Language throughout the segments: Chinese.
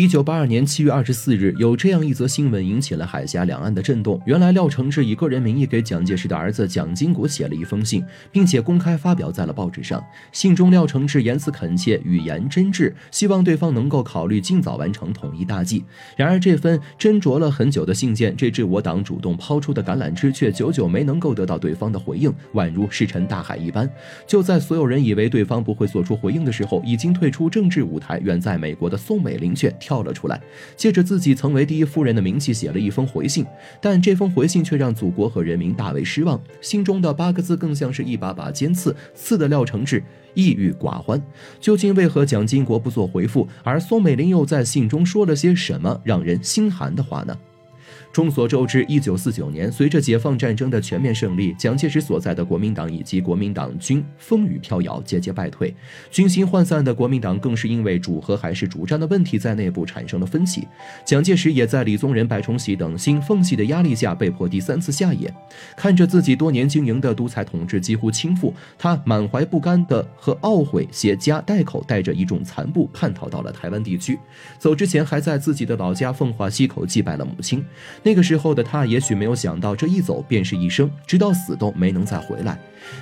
一九八二年七月二十四日，有这样一则新闻引起了海峡两岸的震动。原来廖承志以个人名义给蒋介石的儿子蒋经国写了一封信，并且公开发表在了报纸上。信中廖承志言辞恳切，语言真挚，希望对方能够考虑尽早完成统一大计。然而这份斟酌了很久的信件，这支我党主动抛出的橄榄枝，却久久没能够得到对方的回应，宛如石沉大海一般。就在所有人以为对方不会做出回应的时候，已经退出政治舞台、远在美国的宋美龄却。跳了出来，借着自己曾为第一夫人的名气写了一封回信，但这封回信却让祖国和人民大为失望。信中的八个字更像是一把把尖刺，刺的廖承志抑郁寡欢。究竟为何蒋经国不做回复，而宋美龄又在信中说了些什么让人心寒的话呢？众所周知，一九四九年，随着解放战争的全面胜利，蒋介石所在的国民党以及国民党军风雨飘摇，节节败退。军心涣散的国民党更是因为主和还是主战的问题，在内部产生了分歧。蒋介石也在李宗仁、白崇禧等新奉系的压力下，被迫第三次下野。看着自己多年经营的独裁统治几乎倾覆，他满。怀不甘的和懊悔，携家带口，带着一众残部叛逃到了台湾地区。走之前，还在自己的老家奉化溪口祭拜了母亲。那个时候的他，也许没有想到，这一走便是一生，直到死都没能再回来。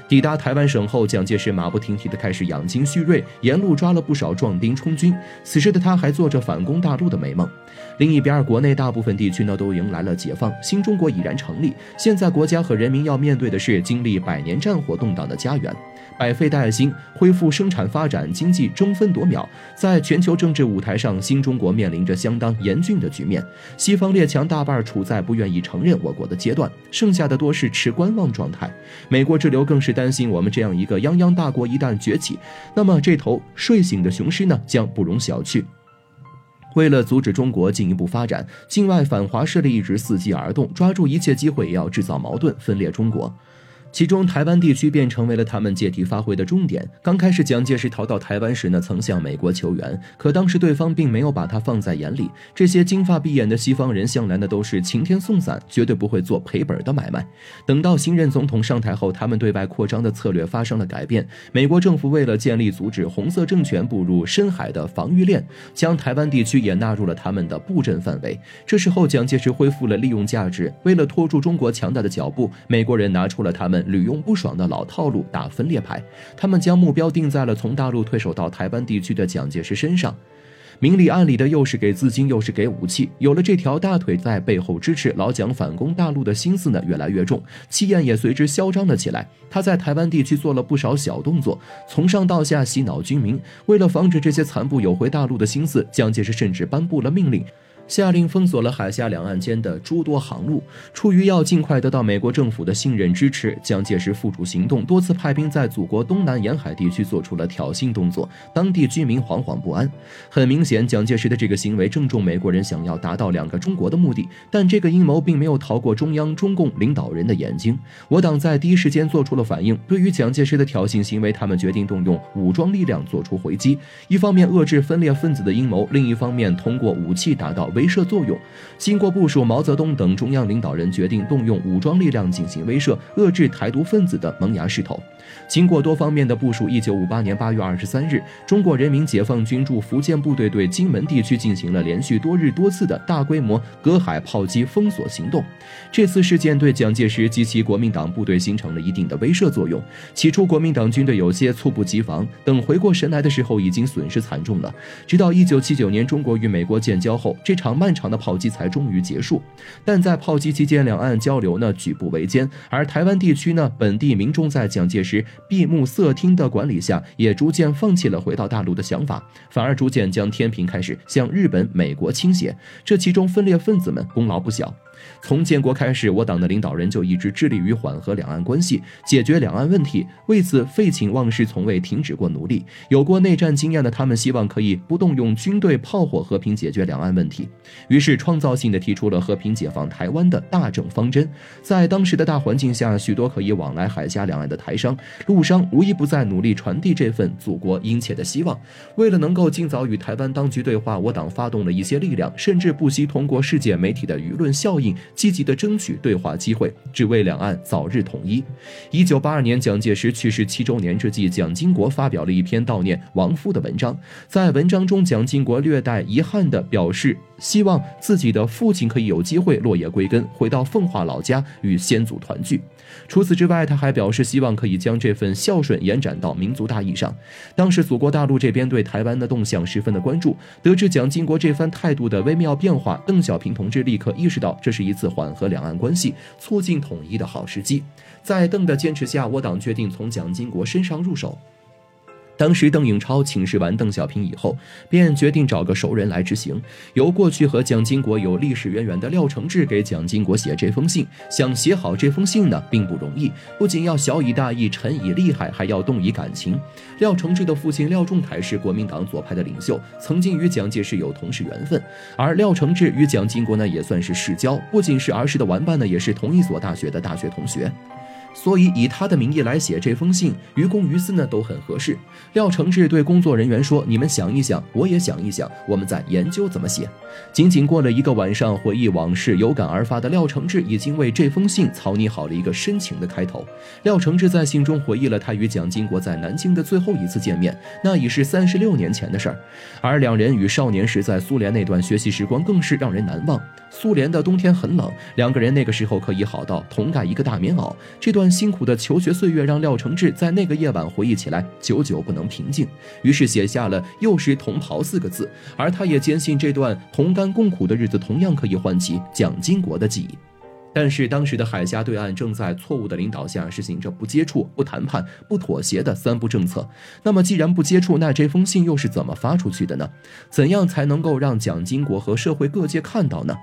抵达台湾省后，蒋介石马不停蹄地开始养精蓄锐，沿路抓了不少壮丁充军。此时的他还做着反攻大陆的美梦。另一边，国内大部分地区呢都迎来了解放，新中国已然成立。现在国家和人民要面对的是经历百年战火动荡的家园。百废待兴，恢复生产发展，经济争分夺秒，在全球政治舞台上，新中国面临着相当严峻的局面。西方列强大半处在不愿意承认我国的阶段，剩下的多是持观望状态。美国之流更是担心，我们这样一个泱泱大国一旦崛起，那么这头睡醒的雄狮呢，将不容小觑。为了阻止中国进一步发展，境外反华势力一直伺机而动，抓住一切机会也要制造矛盾，分裂中国。其中，台湾地区便成为了他们借题发挥的重点。刚开始，蒋介石逃到台湾时呢，曾向美国求援，可当时对方并没有把他放在眼里。这些金发碧眼的西方人向来呢都是晴天送伞，绝对不会做赔本的买卖。等到新任总统上台后，他们对外扩张的策略发生了改变。美国政府为了建立阻止红色政权步入深海的防御链，将台湾地区也纳入了他们的布阵范围。这时候，蒋介石恢复了利用价值。为了拖住中国强大的脚步，美国人拿出了他们。屡用不爽的老套路打分裂牌，他们将目标定在了从大陆退守到台湾地区的蒋介石身上，明里暗里的又是给资金又是给武器，有了这条大腿在背后支持，老蒋反攻大陆的心思呢越来越重，气焰也随之嚣张了起来。他在台湾地区做了不少小动作，从上到下洗脑军民。为了防止这些残部有回大陆的心思，蒋介石甚至颁布了命令。下令封锁了海峡两岸间的诸多航路。出于要尽快得到美国政府的信任支持，蒋介石付诸行动，多次派兵在祖国东南沿海地区做出了挑衅动作，当地居民惶惶不安。很明显，蒋介石的这个行为正中美国人想要达到两个中国的目的。但这个阴谋并没有逃过中央中共领导人的眼睛。我党在第一时间做出了反应，对于蒋介石的挑衅行为，他们决定动用武装力量做出回击。一方面遏制分裂分子的阴谋，另一方面通过武器达到。威慑作用。经过部署，毛泽东等中央领导人决定动用武装力量进行威慑，遏制台独分子的萌芽势头。经过多方面的部署，一九五八年八月二十三日，中国人民解放军驻福建部队对金门地区进行了连续多日多次的大规模隔海炮击封锁行动。这次事件对蒋介石及其国民党部队形成了一定的威慑作用。起初，国民党军队有些猝不及防，等回过神来的时候，已经损失惨重了。直到一九七九年，中国与美国建交后，这场漫长的炮击才终于结束。但在炮击期间，两岸交流呢举步维艰，而台湾地区呢，本地民众在蒋介石。闭目塞听的管理下，也逐渐放弃了回到大陆的想法，反而逐渐将天平开始向日本、美国倾斜。这其中分裂分子们功劳不小。从建国开始，我党的领导人就一直致力于缓和两岸关系，解决两岸问题，为此废寝忘食，从未停止过努力。有过内战经验的他们，希望可以不动用军队炮火和平解决两岸问题，于是创造性的提出了和平解放台湾的大政方针。在当时的大环境下，许多可以往来海峡两岸的台商、陆商，无一不在努力传递这份祖国殷切的希望。为了能够尽早与台湾当局对话，我党发动了一些力量，甚至不惜通过世界媒体的舆论效应。积极的争取对话机会，只为两岸早日统一。一九八二年蒋介石去世七周年之际，蒋经国发表了一篇悼念亡夫的文章。在文章中，蒋经国略带遗憾地表示，希望自己的父亲可以有机会落叶归根，回到奉化老家与先祖团聚。除此之外，他还表示希望可以将这份孝顺延展到民族大义上。当时，祖国大陆这边对台湾的动向十分的关注。得知蒋经国这番态度的微妙变化，邓小平同志立刻意识到，这是是一次缓和两岸关系、促进统一的好时机。在邓的坚持下，我党决定从蒋经国身上入手。当时，邓颖超请示完邓小平以后，便决定找个熟人来执行。由过去和蒋经国有历史渊源的廖承志给蒋经国写这封信。想写好这封信呢，并不容易，不仅要小以大义、沉以利害，还要动以感情。廖承志的父亲廖仲恺是国民党左派的领袖，曾经与蒋介石有同事缘分，而廖承志与蒋经国呢，也算是世交，不仅是儿时的玩伴呢，也是同一所大学的大学同学。所以以他的名义来写这封信，于公于私呢都很合适。廖承志对工作人员说：“你们想一想，我也想一想，我们再研究怎么写。”仅仅过了一个晚上，回忆往事，有感而发的廖承志已经为这封信草拟好了一个深情的开头。廖承志在信中回忆了他与蒋经国在南京的最后一次见面，那已是三十六年前的事儿。而两人与少年时在苏联那段学习时光更是让人难忘。苏联的冬天很冷，两个人那个时候可以好到同盖一个大棉袄。这段。辛苦的求学岁月让廖承志在那个夜晚回忆起来，久久不能平静。于是写下了“幼时同袍”四个字。而他也坚信，这段同甘共苦的日子同样可以唤起蒋经国的记忆。但是当时的海峡对岸正在错误的领导下实行着不接触、不谈判、不妥协的三不政策。那么，既然不接触，那这封信又是怎么发出去的呢？怎样才能够让蒋经国和社会各界看到呢？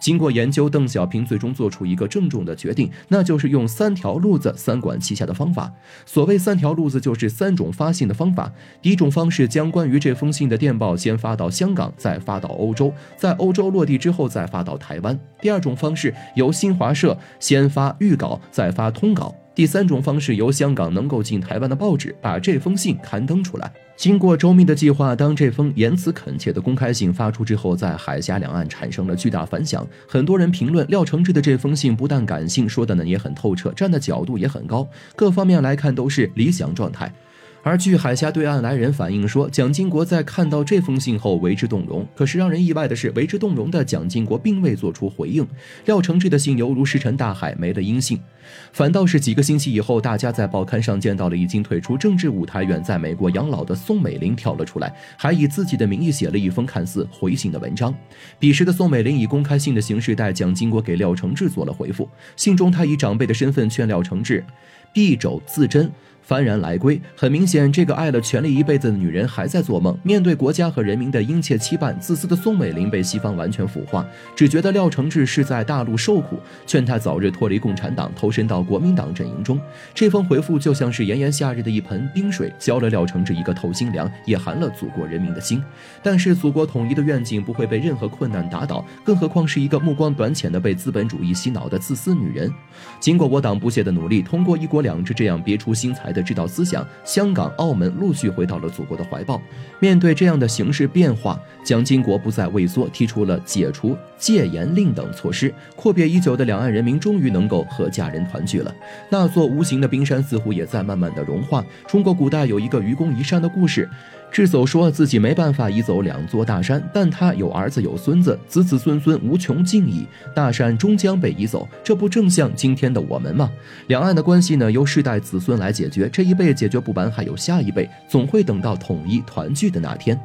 经过研究，邓小平最终做出一个郑重的决定，那就是用三条路子、三管齐下的方法。所谓三条路子，就是三种发信的方法。第一种方式，将关于这封信的电报先发到香港，再发到欧洲，在欧洲落地之后再发到台湾。第二种方式，由新华社先发预稿，再发通稿。第三种方式，由香港能够进台湾的报纸把这封信刊登出来。经过周密的计划，当这封言辞恳切的公开信发出之后，在海峡两岸产生了巨大反响。很多人评论廖承志的这封信不但感性，说的呢也很透彻，站的角度也很高，各方面来看都是理想状态。而据海峡对岸来人反映说，蒋经国在看到这封信后为之动容。可是让人意外的是，为之动容的蒋经国并未做出回应。廖承志的信犹如石沉大海，没了音信。反倒是几个星期以后，大家在报刊上见到了已经退出政治舞台、远在美国养老的宋美龄跳了出来，还以自己的名义写了一封看似回信的文章。彼时的宋美龄以公开信的形式代蒋经国给廖承志做了回复。信中，他以长辈的身份劝廖承志，敝帚自珍。幡然来归，很明显，这个爱了权力一辈子的女人还在做梦。面对国家和人民的殷切期盼，自私的宋美龄被西方完全腐化，只觉得廖承志是在大陆受苦，劝他早日脱离共产党，投身到国民党阵营中。这封回复就像是炎炎夏日的一盆冰水，浇了廖承志一个透心凉，也寒了祖国人民的心。但是，祖国统一的愿景不会被任何困难打倒，更何况是一个目光短浅的被资本主义洗脑的自私女人。经过我党不懈的努力，通过“一国两制”这样别出心裁的。的指导思想，香港、澳门陆续回到了祖国的怀抱。面对这样的形势变化，蒋经国不再畏缩，提出了解除戒严令等措施，阔别已久的两岸人民终于能够和家人团聚了。那座无形的冰山似乎也在慢慢的融化。中国古代有一个愚公移山的故事。智叟说自己没办法移走两座大山，但他有儿子有孙子，子子孙孙无穷尽矣。大山终将被移走，这不正像今天的我们吗？两岸的关系呢，由世代子孙来解决，这一辈解决不完，还有下一辈，总会等到统一团聚的那天。